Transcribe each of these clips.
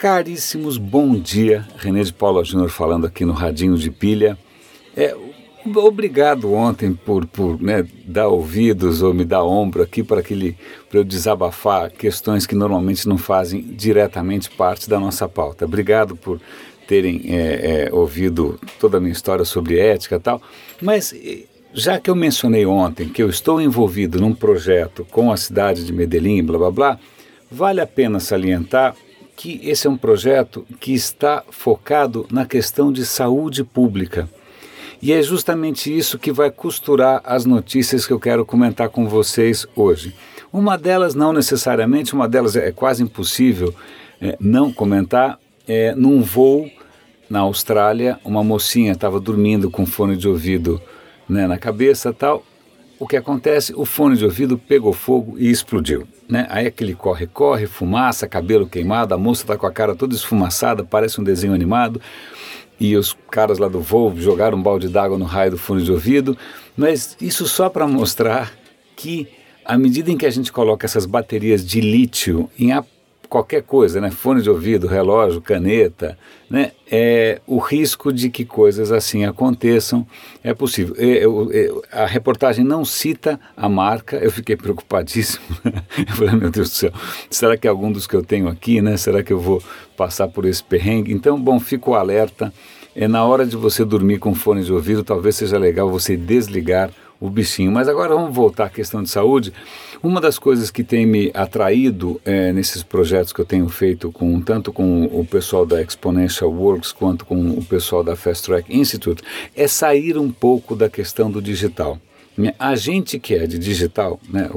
Caríssimos, bom dia. René de Paula Júnior falando aqui no Radinho de Pilha. É, obrigado ontem por, por né, dar ouvidos ou me dar ombro aqui para eu desabafar questões que normalmente não fazem diretamente parte da nossa pauta. Obrigado por terem é, é, ouvido toda a minha história sobre ética e tal. Mas já que eu mencionei ontem que eu estou envolvido num projeto com a cidade de Medellín, blá blá blá, vale a pena salientar que esse é um projeto que está focado na questão de saúde pública. E é justamente isso que vai costurar as notícias que eu quero comentar com vocês hoje. Uma delas, não necessariamente, uma delas é quase impossível é, não comentar, é num voo na Austrália, uma mocinha estava dormindo com fone de ouvido né, na cabeça tal, o que acontece? O fone de ouvido pegou fogo e explodiu. Né? Aí aquele corre-corre, fumaça, cabelo queimado, a moça está com a cara toda esfumaçada, parece um desenho animado. E os caras lá do voo jogaram um balde d'água no raio do fone de ouvido. Mas isso só para mostrar que, à medida em que a gente coloca essas baterias de lítio em qualquer coisa, né? fone de ouvido, relógio, caneta, né? é, o risco de que coisas assim aconteçam é possível. Eu, eu, a reportagem não cita a marca, eu fiquei preocupadíssimo. eu falei, meu Deus do céu, será que algum dos que eu tenho aqui, né? será que eu vou passar por esse perrengue? Então, bom, fico alerta. É na hora de você dormir com fone de ouvido, talvez seja legal você desligar o bichinho. Mas agora vamos voltar à questão de saúde. Uma das coisas que tem me atraído é, nesses projetos que eu tenho feito com tanto com o pessoal da Exponential Works quanto com o pessoal da Fast Track Institute é sair um pouco da questão do digital. A gente que é de digital, né,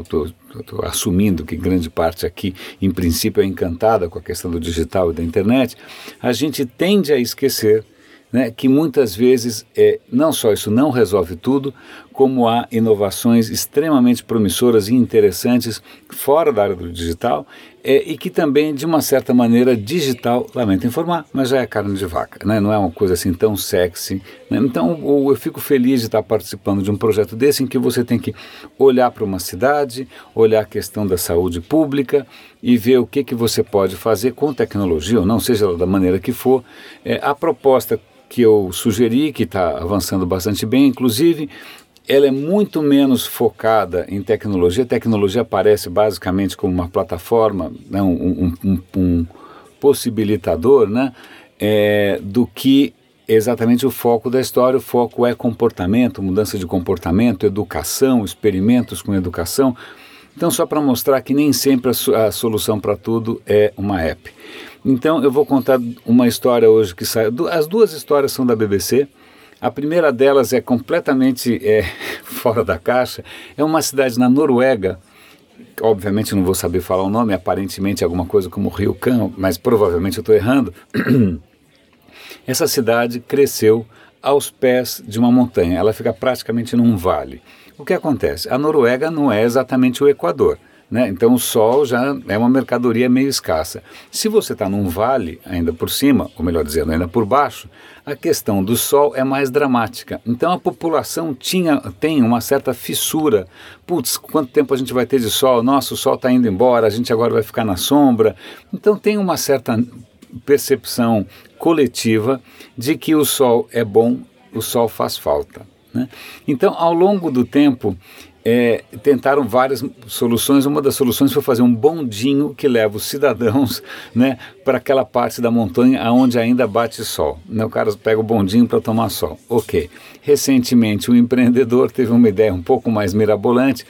Estou assumindo que grande parte aqui, em princípio, é encantada com a questão do digital e da internet, a gente tende a esquecer né, que muitas vezes é, não só isso não resolve tudo, como há inovações extremamente promissoras e interessantes fora da área do digital é, e que também, de uma certa maneira, digital, lamento informar, mas já é carne de vaca, né? não é uma coisa assim tão sexy. Né? Então, eu fico feliz de estar participando de um projeto desse em que você tem que olhar para uma cidade, olhar a questão da saúde pública e ver o que, que você pode fazer com tecnologia, ou não, seja da maneira que for. É, a proposta que eu sugeri, que está avançando bastante bem, inclusive, ela é muito menos focada em tecnologia. A tecnologia aparece basicamente como uma plataforma, né, um, um, um, possibilitador, né, é, do que exatamente o foco da história. O foco é comportamento, mudança de comportamento, educação, experimentos com educação. Então, só para mostrar que nem sempre a, a solução para tudo é uma app. Então eu vou contar uma história hoje que sai. As duas histórias são da BBC. A primeira delas é completamente é, fora da caixa. É uma cidade na Noruega. Obviamente não vou saber falar o nome, aparentemente alguma coisa como Rio Can, mas provavelmente eu estou errando. Essa cidade cresceu aos pés de uma montanha. Ela fica praticamente num vale. O que acontece? A Noruega não é exatamente o Equador. Né? Então o sol já é uma mercadoria meio escassa. Se você está num vale, ainda por cima, ou melhor dizendo, ainda por baixo, a questão do sol é mais dramática. Então a população tinha, tem uma certa fissura. Putz, quanto tempo a gente vai ter de sol? Nossa, o sol está indo embora, a gente agora vai ficar na sombra. Então tem uma certa percepção coletiva de que o sol é bom, o sol faz falta. Né? Então, ao longo do tempo, é, tentaram várias soluções. Uma das soluções foi fazer um bondinho que leva os cidadãos né, para aquela parte da montanha onde ainda bate sol. Né, o cara pega o bondinho para tomar sol. Ok. Recentemente, um empreendedor teve uma ideia um pouco mais mirabolante.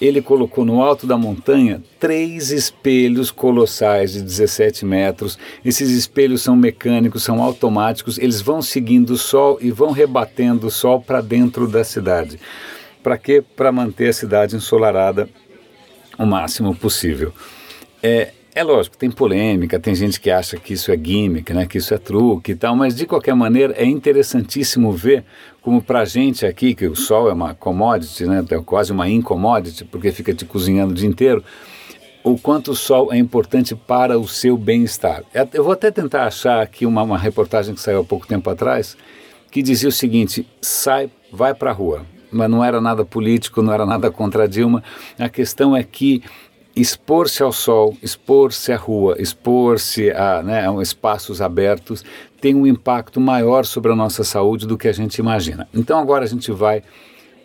Ele colocou no alto da montanha três espelhos colossais de 17 metros. Esses espelhos são mecânicos, são automáticos, eles vão seguindo o sol e vão rebatendo o sol para dentro da cidade. Para quê? Para manter a cidade ensolarada o máximo possível. É, é lógico, tem polêmica, tem gente que acha que isso é gimmick, né, que isso é truque e tal, mas de qualquer maneira é interessantíssimo ver como para gente aqui, que o sol é uma commodity, né, é quase uma incommodity, porque fica te cozinhando o dia inteiro, o quanto o sol é importante para o seu bem-estar. É, eu vou até tentar achar aqui uma, uma reportagem que saiu há pouco tempo atrás, que dizia o seguinte, sai, vai para a rua, mas não era nada político, não era nada contra a Dilma. A questão é que expor-se ao sol, expor-se à rua, expor-se a, né, espaços abertos tem um impacto maior sobre a nossa saúde do que a gente imagina. Então agora a gente vai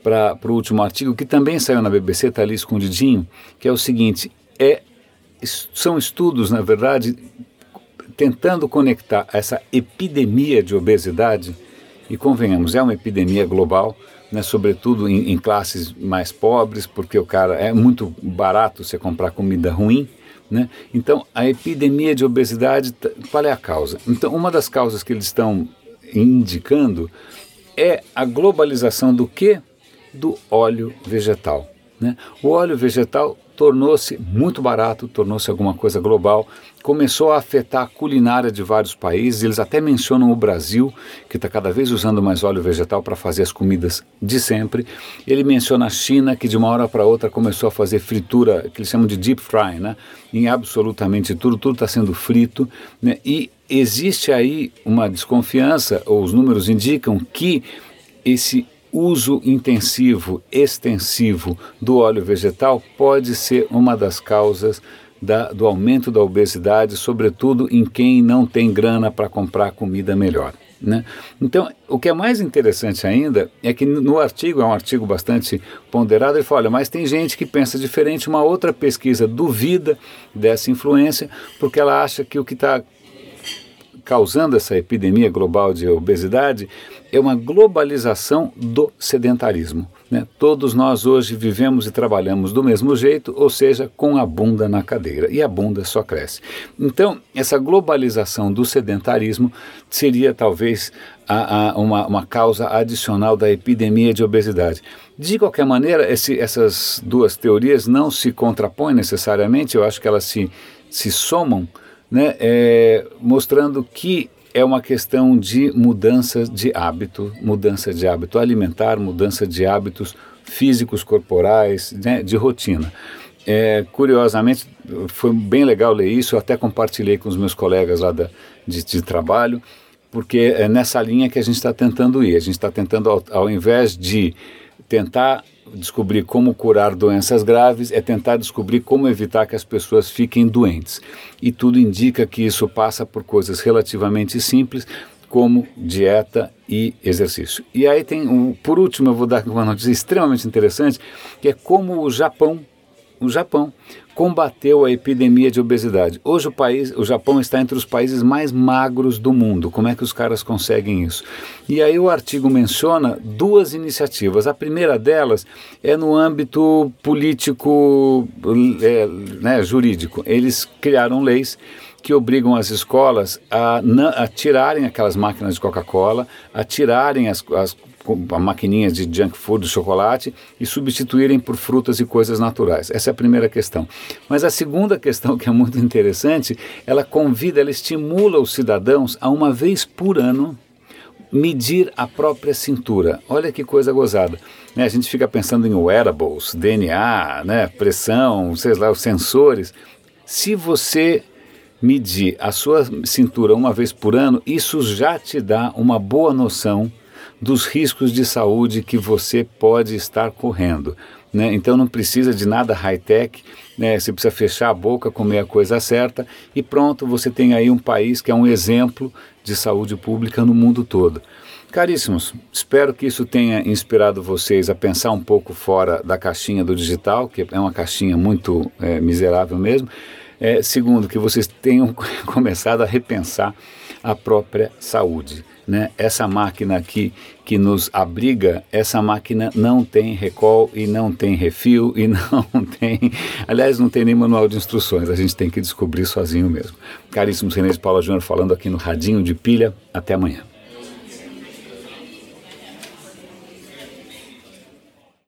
para o último artigo que também saiu na BBC, está ali escondidinho, que é o seguinte: é, são estudos, na verdade, tentando conectar essa epidemia de obesidade, e convenhamos, é uma epidemia global, né, sobretudo em, em, classes mais pobres, porque o cara é muito barato você comprar comida ruim. Né? Então, a epidemia de obesidade, qual é a causa? Então, uma das causas que eles estão indicando é a globalização do que? Do óleo vegetal. Né? O óleo vegetal tornou-se muito barato, tornou-se alguma coisa global, começou a afetar a culinária de vários países. Eles até mencionam o Brasil, que está cada vez usando mais óleo vegetal para fazer as comidas de sempre. Ele menciona a China, que de uma hora para outra começou a fazer fritura, que eles chamam de deep fry, né? em absolutamente tudo, tudo está sendo frito. Né? E existe aí uma desconfiança, ou os números indicam que esse uso intensivo, extensivo do óleo vegetal pode ser uma das causas da, do aumento da obesidade, sobretudo em quem não tem grana para comprar comida melhor. Né? Então, o que é mais interessante ainda é que no artigo, é um artigo bastante ponderado, ele fala: olha, mas tem gente que pensa diferente. Uma outra pesquisa duvida dessa influência, porque ela acha que o que está causando essa epidemia global de obesidade é uma globalização do sedentarismo. Né? Todos nós hoje vivemos e trabalhamos do mesmo jeito, ou seja, com a bunda na cadeira, e a bunda só cresce. Então, essa globalização do sedentarismo seria talvez a, a, uma, uma causa adicional da epidemia de obesidade. De qualquer maneira, esse, essas duas teorias não se contrapõem necessariamente, eu acho que elas se, se somam né, é, mostrando que é uma questão de mudança de hábito, mudança de hábito alimentar, mudança de hábitos físicos, corporais, né, de rotina. É, curiosamente, foi bem legal ler isso, eu até compartilhei com os meus colegas lá da, de, de trabalho, porque é nessa linha que a gente está tentando ir. A gente está tentando, ao, ao invés de tentar descobrir como curar doenças graves é tentar descobrir como evitar que as pessoas fiquem doentes. E tudo indica que isso passa por coisas relativamente simples, como dieta e exercício. E aí tem, um, por último, eu vou dar uma notícia extremamente interessante, que é como o Japão, o Japão combateu a epidemia de obesidade. Hoje o país, o Japão está entre os países mais magros do mundo. Como é que os caras conseguem isso? E aí o artigo menciona duas iniciativas. A primeira delas é no âmbito político, é, né, jurídico. Eles criaram leis que obrigam as escolas a, a tirarem aquelas máquinas de Coca-Cola, a tirarem as, as a maquininha de junk food, chocolate, e substituírem por frutas e coisas naturais. Essa é a primeira questão. Mas a segunda questão, que é muito interessante, ela convida, ela estimula os cidadãos a uma vez por ano medir a própria cintura. Olha que coisa gozada. Né? A gente fica pensando em wearables, DNA, né? pressão, sei lá, os sensores. Se você medir a sua cintura uma vez por ano, isso já te dá uma boa noção dos riscos de saúde que você pode estar correndo. Né? Então não precisa de nada high-tech, né? você precisa fechar a boca, comer a coisa certa e pronto, você tem aí um país que é um exemplo de saúde pública no mundo todo. Caríssimos, espero que isso tenha inspirado vocês a pensar um pouco fora da caixinha do digital, que é uma caixinha muito é, miserável mesmo. É, segundo, que vocês tenham começado a repensar a própria saúde. Né? Essa máquina aqui que nos abriga, essa máquina não tem recall e não tem refil e não tem, aliás, não tem nem manual de instruções, a gente tem que descobrir sozinho mesmo. Caríssimos René de Paula Júnior falando aqui no Radinho de Pilha, até amanhã.